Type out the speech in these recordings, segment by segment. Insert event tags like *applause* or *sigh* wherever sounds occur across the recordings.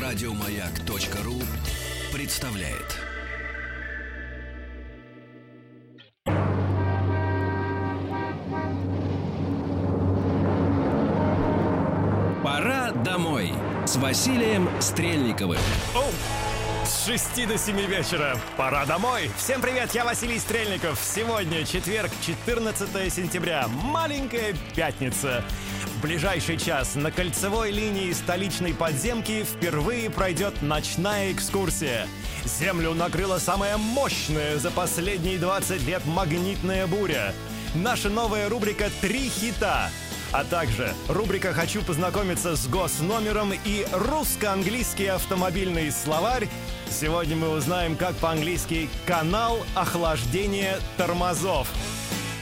Радиомаяк.ру представляет. Пора домой с Василием Стрельниковым. Оу! С 6 до 7 вечера. Пора домой. Всем привет, я Василий Стрельников. Сегодня четверг, 14 сентября. Маленькая пятница. В ближайший час на кольцевой линии столичной подземки впервые пройдет ночная экскурсия. Землю накрыла самая мощная за последние 20 лет магнитная буря. Наша новая рубрика «Три хита». А также рубрика «Хочу познакомиться с госномером» и русско-английский автомобильный словарь. Сегодня мы узнаем, как по-английски «канал охлаждения тормозов».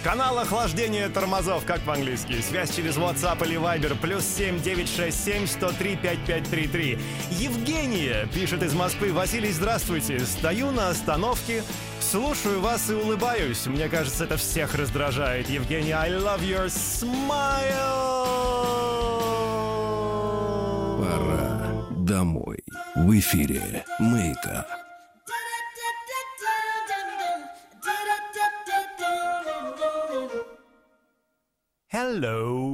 Канал охлаждения тормозов, как по-английски. Связь через WhatsApp или Viber. Плюс 7 967 103 5533. Евгения пишет из Москвы. Василий, здравствуйте. Стою на остановке, слушаю вас и улыбаюсь. Мне кажется, это всех раздражает. Евгения, I love your smile. Пора домой. В эфире «Маяка». Hello.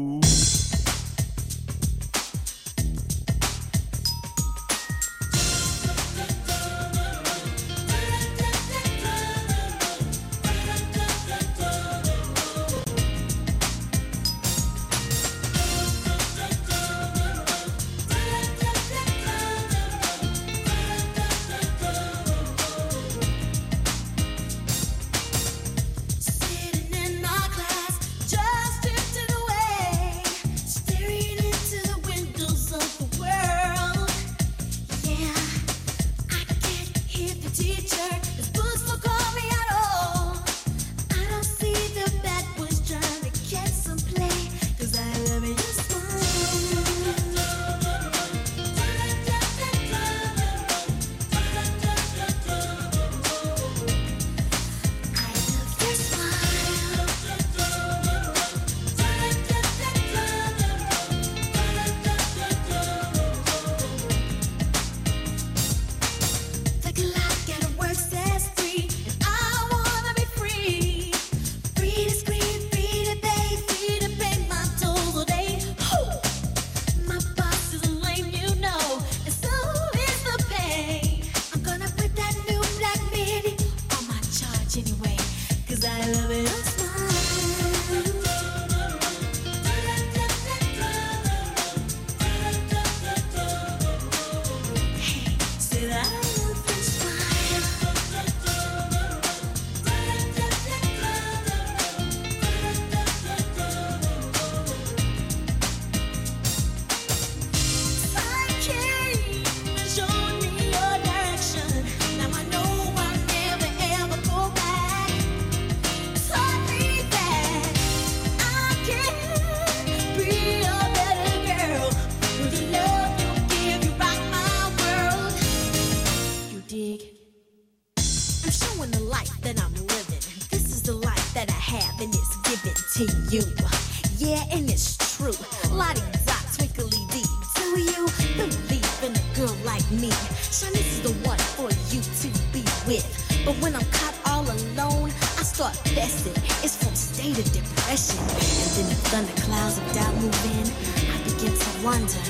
Thunderclouds of doubt move in. I begin to wonder,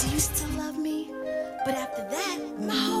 do you still love me? But after that, my whole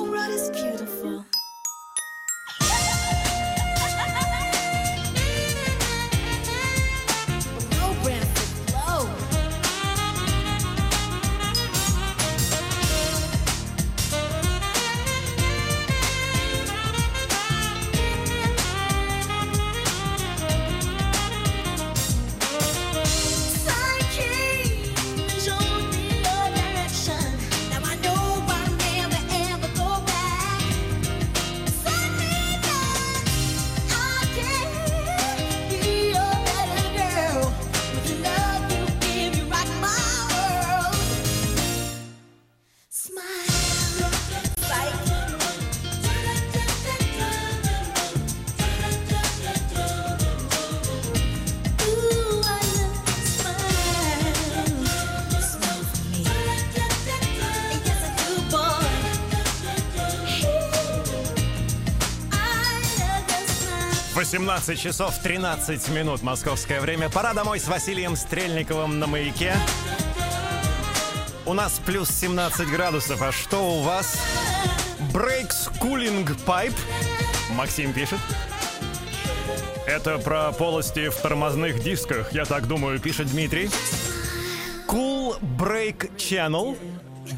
18 часов 13 минут московское время. Пора домой с Василием Стрельниковым на маяке. У нас плюс 17 градусов. А что у вас? Breaks Cooling Pipe. Максим пишет. Это про полости в тормозных дисках, я так думаю, пишет Дмитрий. Cool Break Channel.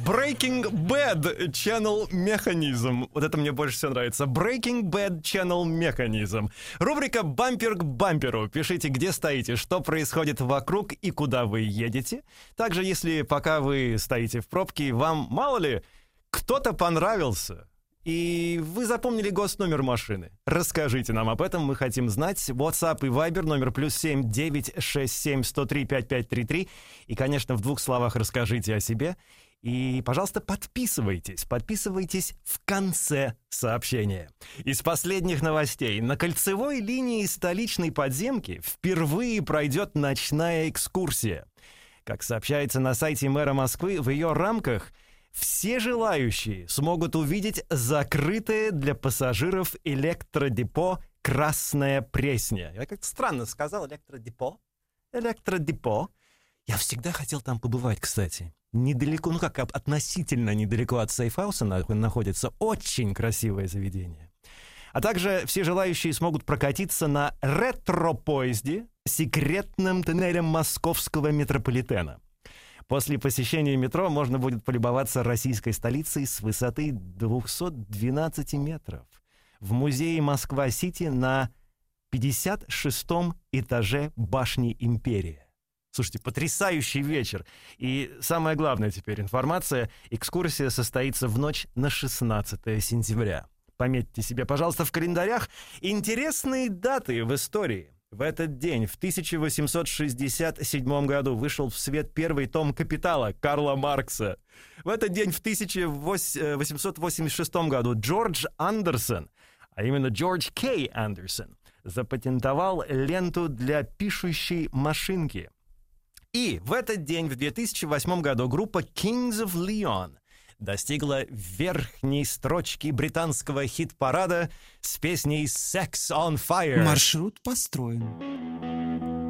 Breaking Bad Channel Mechanism. Вот это мне больше всего нравится. Breaking Bad Channel Mechanism. Рубрика «Бампер к бамперу». Пишите, где стоите, что происходит вокруг и куда вы едете. Также, если пока вы стоите в пробке, вам, мало ли, кто-то понравился, и вы запомнили госномер машины. Расскажите нам об этом, мы хотим знать. WhatsApp и Viber номер плюс семь девять шесть семь сто три пять пять три три. И, конечно, в двух словах расскажите о себе. И, пожалуйста, подписывайтесь. Подписывайтесь в конце сообщения. Из последних новостей. На кольцевой линии столичной подземки впервые пройдет ночная экскурсия. Как сообщается на сайте мэра Москвы, в ее рамках все желающие смогут увидеть закрытое для пассажиров электродепо «Красная Пресня». Я как-то странно сказал электродепо. Электродепо. Я всегда хотел там побывать, кстати недалеко, ну как, относительно недалеко от Сейфхауса находится очень красивое заведение. А также все желающие смогут прокатиться на ретро-поезде секретным тоннелем московского метрополитена. После посещения метро можно будет полюбоваться российской столицей с высоты 212 метров. В музее Москва-Сити на 56-м этаже башни Империя. Слушайте, потрясающий вечер. И самое главное теперь информация. Экскурсия состоится в ночь на 16 сентября. Пометьте себе, пожалуйста, в календарях интересные даты в истории. В этот день, в 1867 году, вышел в свет первый том «Капитала» Карла Маркса. В этот день, в 1886 году, Джордж Андерсон, а именно Джордж Кей Андерсон, запатентовал ленту для пишущей машинки – и в этот день, в 2008 году, группа Kings of Leon достигла верхней строчки британского хит-парада с песней «Sex on Fire». Маршрут построен.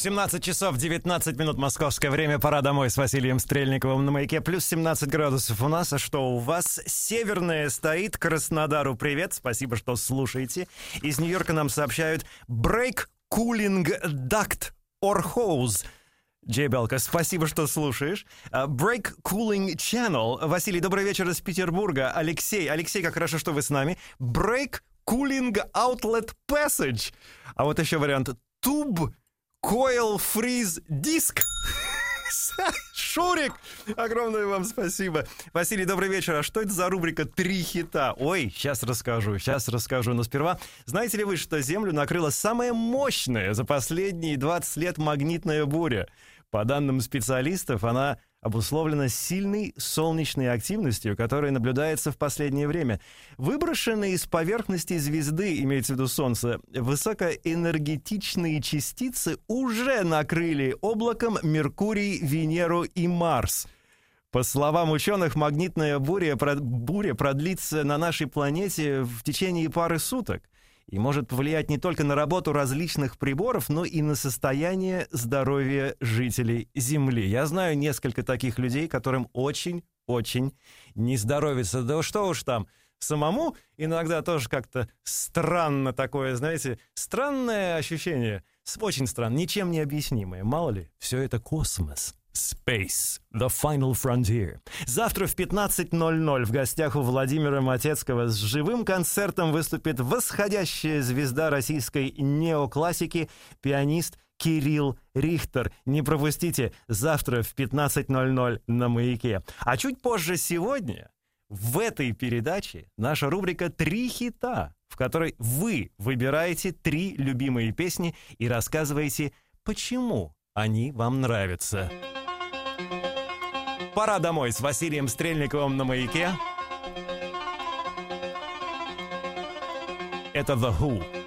18 часов 19 минут московское время. Пора домой с Василием Стрельниковым на маяке. Плюс 17 градусов у нас. А что у вас? Северная стоит. Краснодару привет. Спасибо, что слушаете. Из Нью-Йорка нам сообщают Break Cooling Duct or Hose. Джей Белка, спасибо, что слушаешь. А, Break Cooling Channel. Василий, добрый вечер из Петербурга. Алексей, Алексей, как хорошо, что вы с нами. Break Cooling Outlet Passage. А вот еще вариант. Tube Coil Freeze Disc. *laughs* Шурик! Огромное вам спасибо. Василий, добрый вечер. А что это за рубрика «Три хита»? Ой, сейчас расскажу, сейчас расскажу. Но сперва, знаете ли вы, что Землю накрыла самая мощная за последние 20 лет магнитная буря? По данным специалистов, она обусловлена сильной солнечной активностью, которая наблюдается в последнее время. Выброшенные из поверхности звезды, имеется в виду Солнце, высокоэнергетичные частицы уже накрыли облаком Меркурий, Венеру и Марс — по словам ученых, магнитная буря, буря продлится на нашей планете в течение пары суток и может повлиять не только на работу различных приборов, но и на состояние здоровья жителей Земли. Я знаю несколько таких людей, которым очень-очень не здоровится. Да что уж там, самому иногда тоже как-то странно такое, знаете, странное ощущение. Очень странно, ничем не объяснимое. Мало ли, все это космос. Space, The Final Frontier. Завтра в 15.00 в гостях у Владимира Матецкого с живым концертом выступит восходящая звезда российской неоклассики, пианист Кирилл Рихтер. Не пропустите завтра в 15.00 на «Маяке». А чуть позже сегодня в этой передаче наша рубрика «Три хита», в которой вы выбираете три любимые песни и рассказываете, почему они вам нравятся. Пора домой с Василием Стрельниковым на маяке. Это The Who.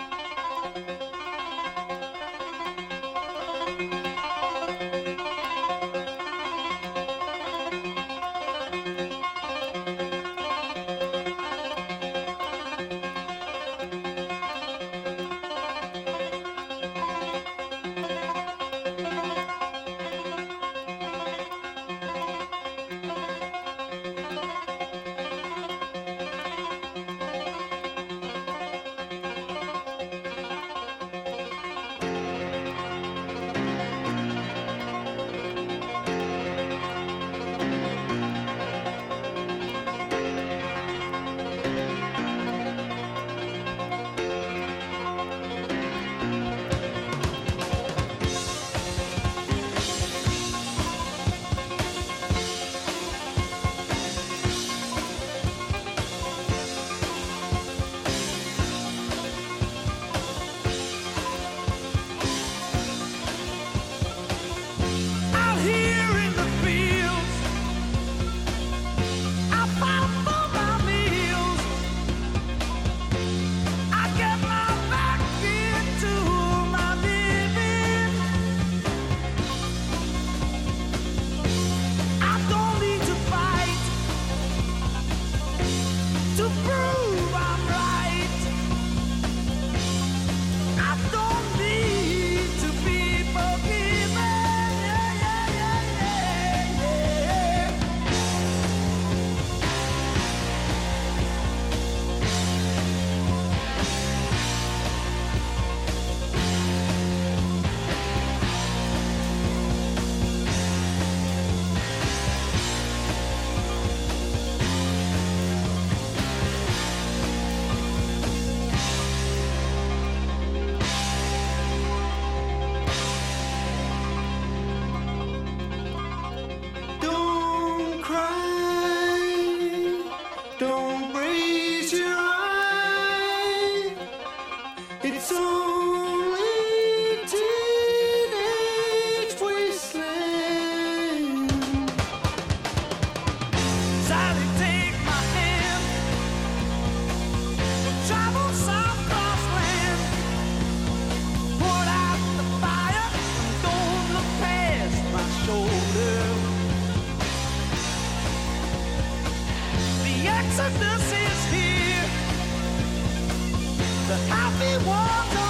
walk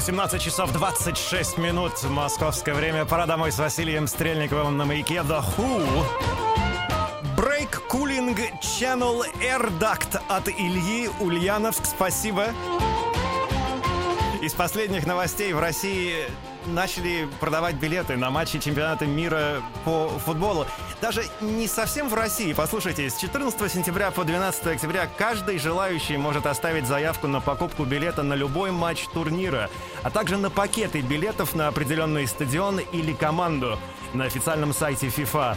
18 часов 26 минут. Московское время. Пора домой с Василием Стрельниковым на маяке The Who. Break Cooling Channel Air Duct от Ильи Ульяновск. Спасибо. Из последних новостей в России начали продавать билеты на матчи чемпионата мира по футболу. Даже не совсем в России. Послушайте, с 14 сентября по 12 октября каждый желающий может оставить заявку на покупку билета на любой матч турнира, а также на пакеты билетов на определенный стадион или команду на официальном сайте FIFA.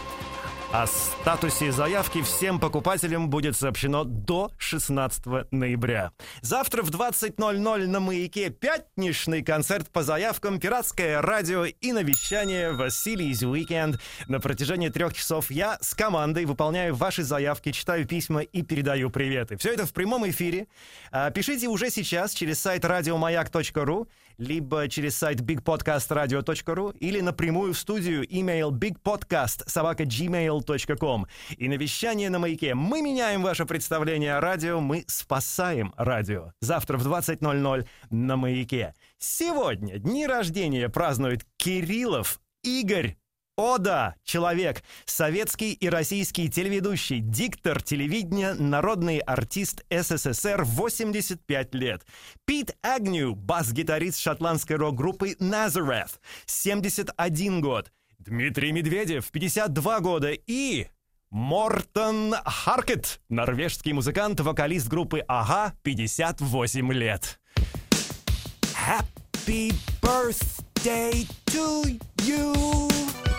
О статусе заявки всем покупателям будет сообщено до 16 ноября. Завтра в 20.00 на «Маяке» пятничный концерт по заявкам, пиратское радио и навещание Василий's Weekend. На протяжении трех часов я с командой выполняю ваши заявки, читаю письма и передаю приветы. Все это в прямом эфире. А, пишите уже сейчас через сайт радиомаяк.ру либо через сайт bigpodcastradio.ru или напрямую в студию email bigpodcast собака gmail.com. И на вещание на маяке мы меняем ваше представление о радио, мы спасаем радио. Завтра в 20.00 на маяке. Сегодня дни рождения празднует Кириллов Игорь о да, человек, советский и российский телеведущий, диктор телевидения, народный артист СССР 85 лет. Пит Агню, бас-гитарист шотландской рок-группы Nazareth, 71 год. Дмитрий Медведев, 52 года и... Мортон Харкет, норвежский музыкант, вокалист группы Ага, 58 лет. Happy birthday to you!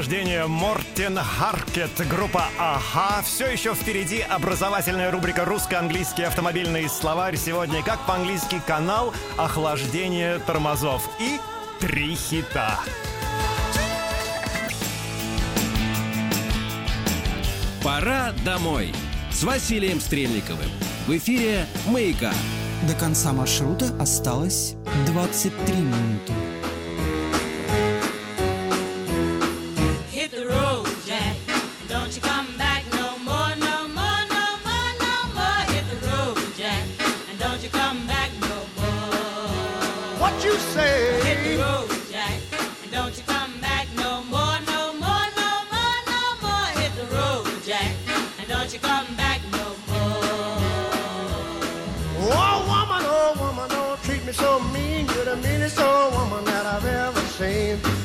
Рождения, Мортен Харкет, группа Ага. Все еще впереди образовательная рубрика «Русско-английский автомобильный словарь». Сегодня, как по-английски, канал «Охлаждение тормозов» и три хита. Пора домой с Василием Стрельниковым. В эфире «Маяка». До конца маршрута осталось 23 минуты.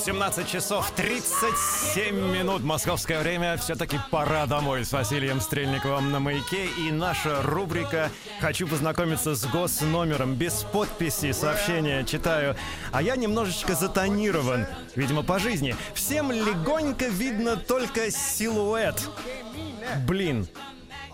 17 часов 37 минут московское время. Все-таки пора домой с Василием Стрельниковым на маяке. И наша рубрика «Хочу познакомиться с госномером». Без подписи сообщения читаю. А я немножечко затонирован, видимо, по жизни. Всем легонько видно только силуэт. Блин,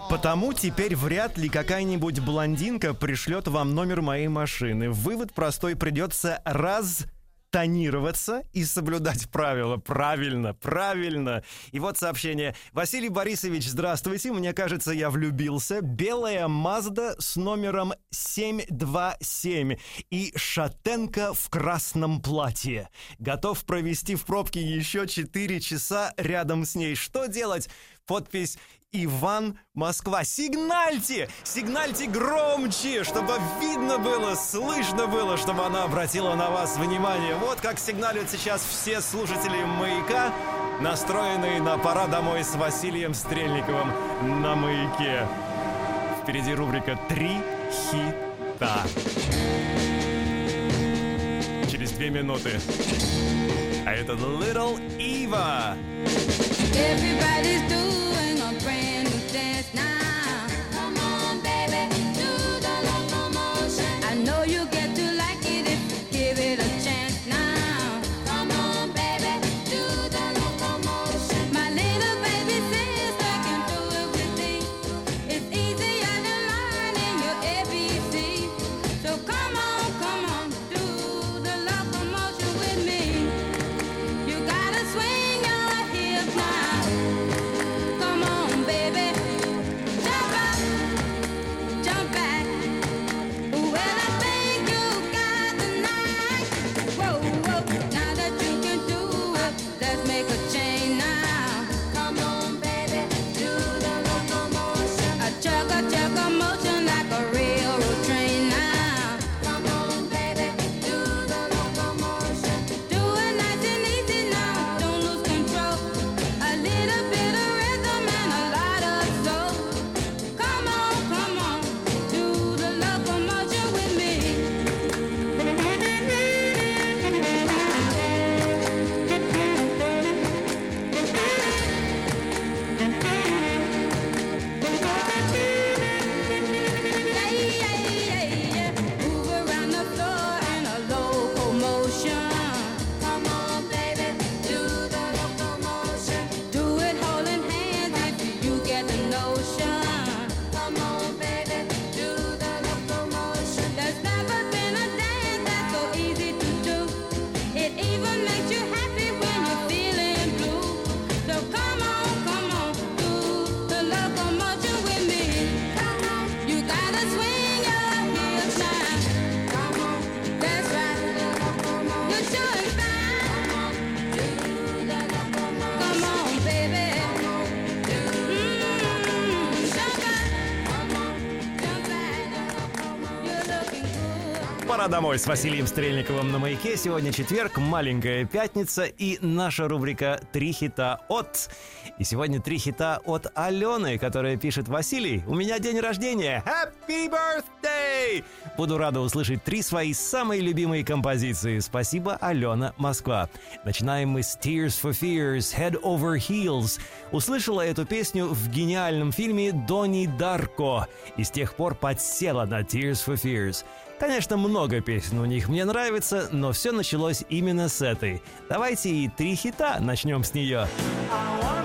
Потому теперь вряд ли какая-нибудь блондинка пришлет вам номер моей машины. Вывод простой, придется раз тонироваться и соблюдать правила. Правильно, правильно. И вот сообщение. Василий Борисович, здравствуйте. Мне кажется, я влюбился. Белая Мазда с номером 727 и шатенка в красном платье. Готов провести в пробке еще 4 часа рядом с ней. Что делать? Подпись Иван Москва. Сигнальте! Сигнальте громче, чтобы видно было, слышно было, чтобы она обратила на вас внимание. Вот как сигналят сейчас все слушатели «Маяка», настроенные на «Пора домой» с Василием Стрельниковым на «Маяке». Впереди рубрика «Три хита». Через две минуты. А это Little Eva. Everybody's doing last night. Домой с Василием Стрельниковым на маяке. Сегодня четверг, маленькая пятница и наша рубрика «Три хита от». И сегодня три хита от Алены, которая пишет «Василий, у меня день рождения! Happy birthday!» Буду рада услышать три свои самые любимые композиции. Спасибо, Алена, Москва. Начинаем мы с Tears for Fears, Head Over Heels. Услышала эту песню в гениальном фильме «Донни Дарко» и с тех пор подсела на Tears for Fears. Конечно, много песен у них мне нравится, но все началось именно с этой. Давайте и три хита начнем с нее. I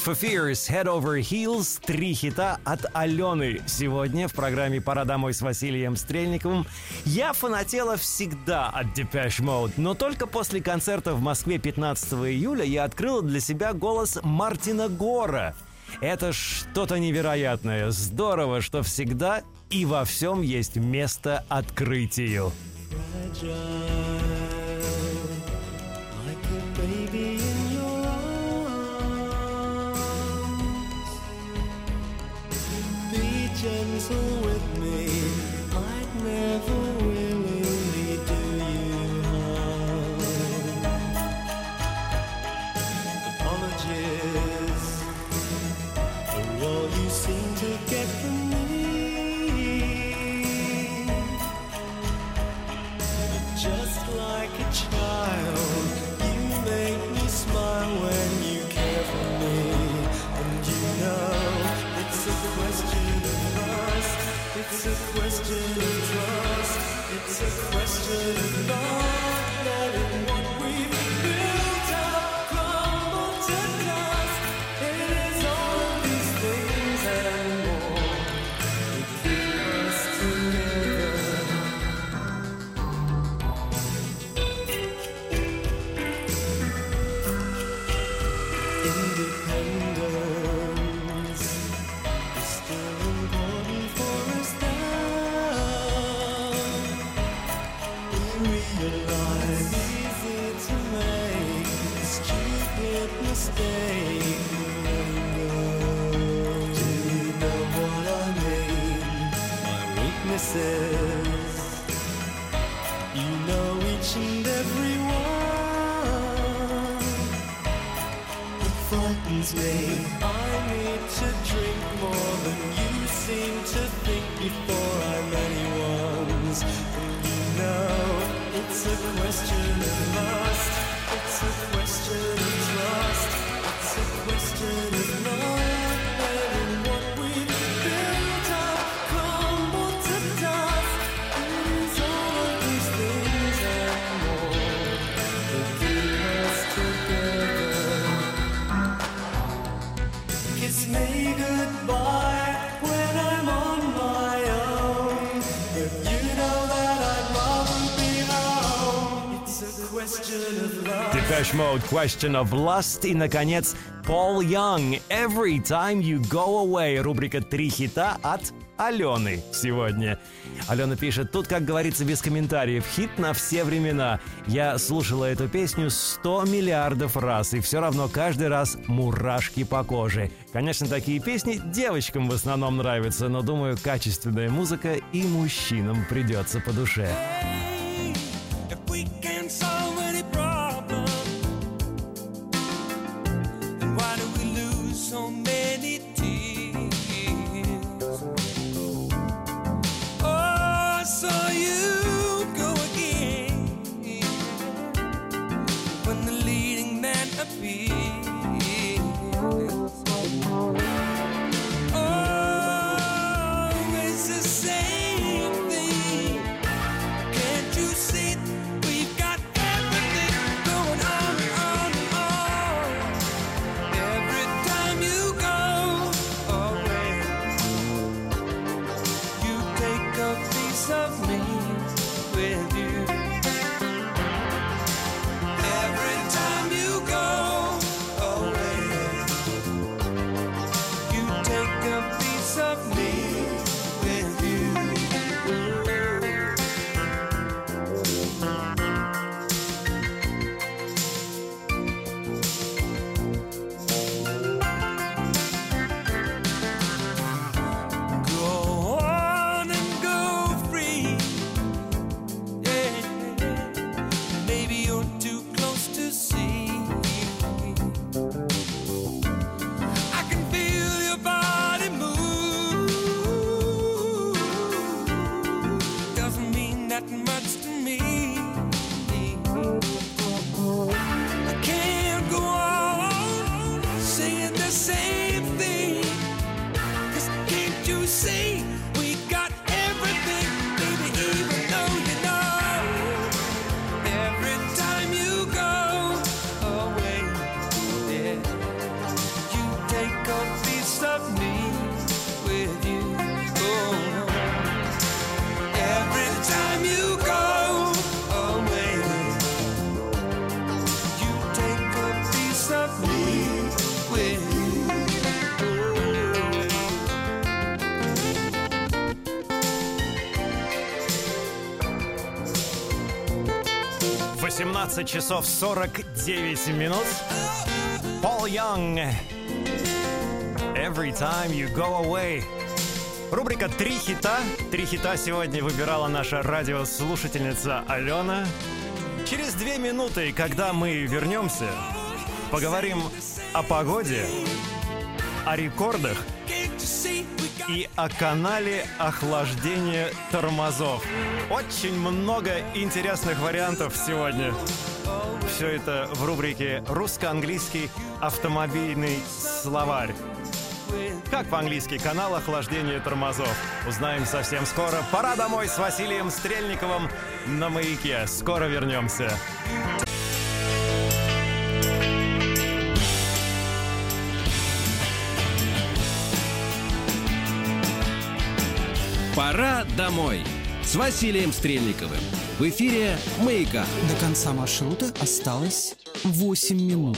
Tears for Fears, Head Over Heels, три хита от Алены. Сегодня в программе «Пора домой» с Василием Стрельниковым я фанатела всегда от Depeche Mode, но только после концерта в Москве 15 июля я открыла для себя голос Мартина Гора. Это что-то невероятное. Здорово, что всегда и во всем есть место открытию. Like a baby trần dung Weaknesses. Depeche Mode, Question of Lust и, наконец, Paul Young, Every Time You Go Away, рубрика «Три хита» от Алены сегодня. Алена пишет, тут, как говорится, без комментариев, хит на все времена. Я слушала эту песню 100 миллиардов раз, и все равно каждый раз мурашки по коже. Конечно, такие песни девочкам в основном нравятся, но, думаю, качественная музыка и мужчинам придется по душе. If 17 часов 49 минут. Пол Янг. Every time you go away. Рубрика «Три хита». Три хита сегодня выбирала наша радиослушательница Алена. Через две минуты, когда мы вернемся, поговорим о погоде, о рекордах и о канале охлаждения тормозов. Очень много интересных вариантов сегодня. Все это в рубрике «Русско-английский автомобильный словарь». Как по-английски канал охлаждения тормозов? Узнаем совсем скоро. Пора домой с Василием Стрельниковым на маяке. Скоро вернемся. Пора домой с Василием Стрельниковым. В эфире «Маяка». До конца маршрута осталось 8 минут.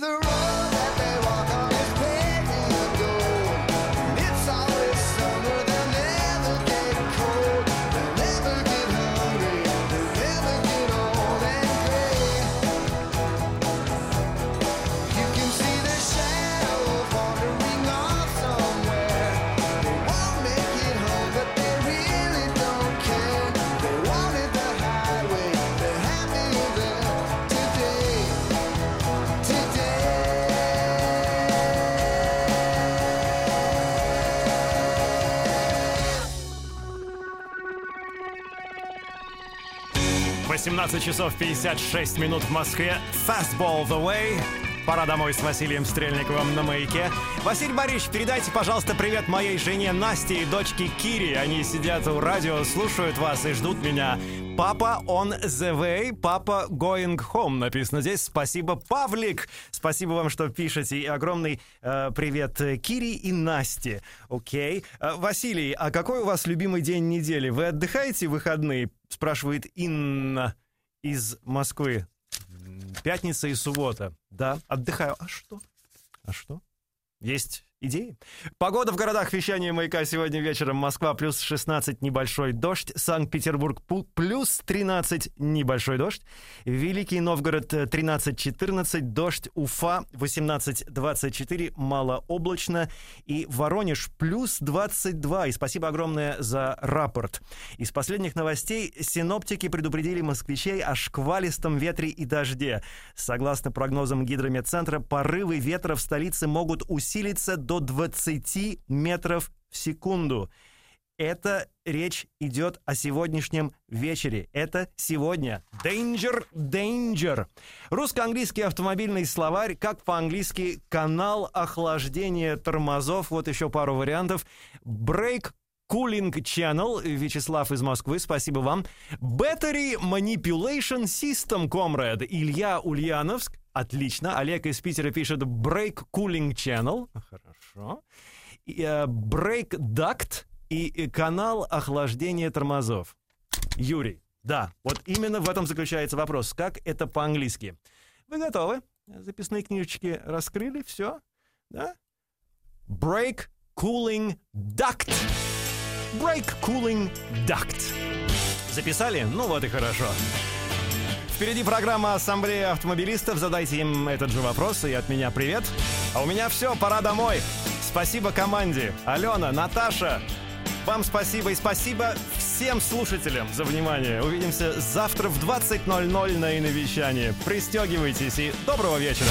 the road. 18 часов 56 минут в Москве. Fastball the way. Пора домой с Василием Стрельниковым на маяке. Василий Борисович, передайте, пожалуйста, привет моей жене Насте и дочке Кире. Они сидят у радио, слушают вас и ждут меня. Папа on the way, папа going home. Написано здесь. Спасибо, Павлик. Спасибо вам, что пишете. И огромный э, привет э, Кире и Насте. Окей. Э, Василий, а какой у вас любимый день недели? Вы отдыхаете в выходные? Спрашивает Инна из Москвы. Пятница и суббота. Да, отдыхаю. А что? А что? Есть идеи? Погода в городах вещания маяка сегодня вечером. Москва плюс 16, небольшой дождь. Санкт-Петербург плюс 13, небольшой дождь. Великий Новгород э, 13-14, дождь. Уфа 18-24, малооблачно. И Воронеж плюс 22. И спасибо огромное за рапорт. Из последних новостей синоптики предупредили москвичей о шквалистом ветре и дожде. Согласно прогнозам гидрометцентра, порывы ветра в столице могут усилиться до 20 метров в секунду. Это речь идет о сегодняшнем вечере. Это сегодня. Danger, danger. Русско-английский автомобильный словарь, как по-английски канал охлаждения тормозов. Вот еще пару вариантов. Brake Cooling Channel, Вячеслав из Москвы, спасибо вам. Battery Manipulation System, комрад, Илья Ульяновск, отлично. Олег из Питера пишет Brake Cooling Channel, хорошо. И, э, Brake Duct и э, канал охлаждения тормозов. Юрий, да, вот именно в этом заключается вопрос. Как это по-английски? Вы готовы? Записные книжечки раскрыли, все? Да? Brake Cooling Duct. Brake Cooling Duct. Записали? Ну вот и хорошо. Впереди программа «Ассамблея автомобилистов». Задайте им этот же вопрос, и от меня привет. А у меня все, пора домой. Спасибо команде. Алена, Наташа, вам спасибо и спасибо всем слушателям за внимание. Увидимся завтра в 20.00 на иновещании. Пристегивайтесь и доброго вечера.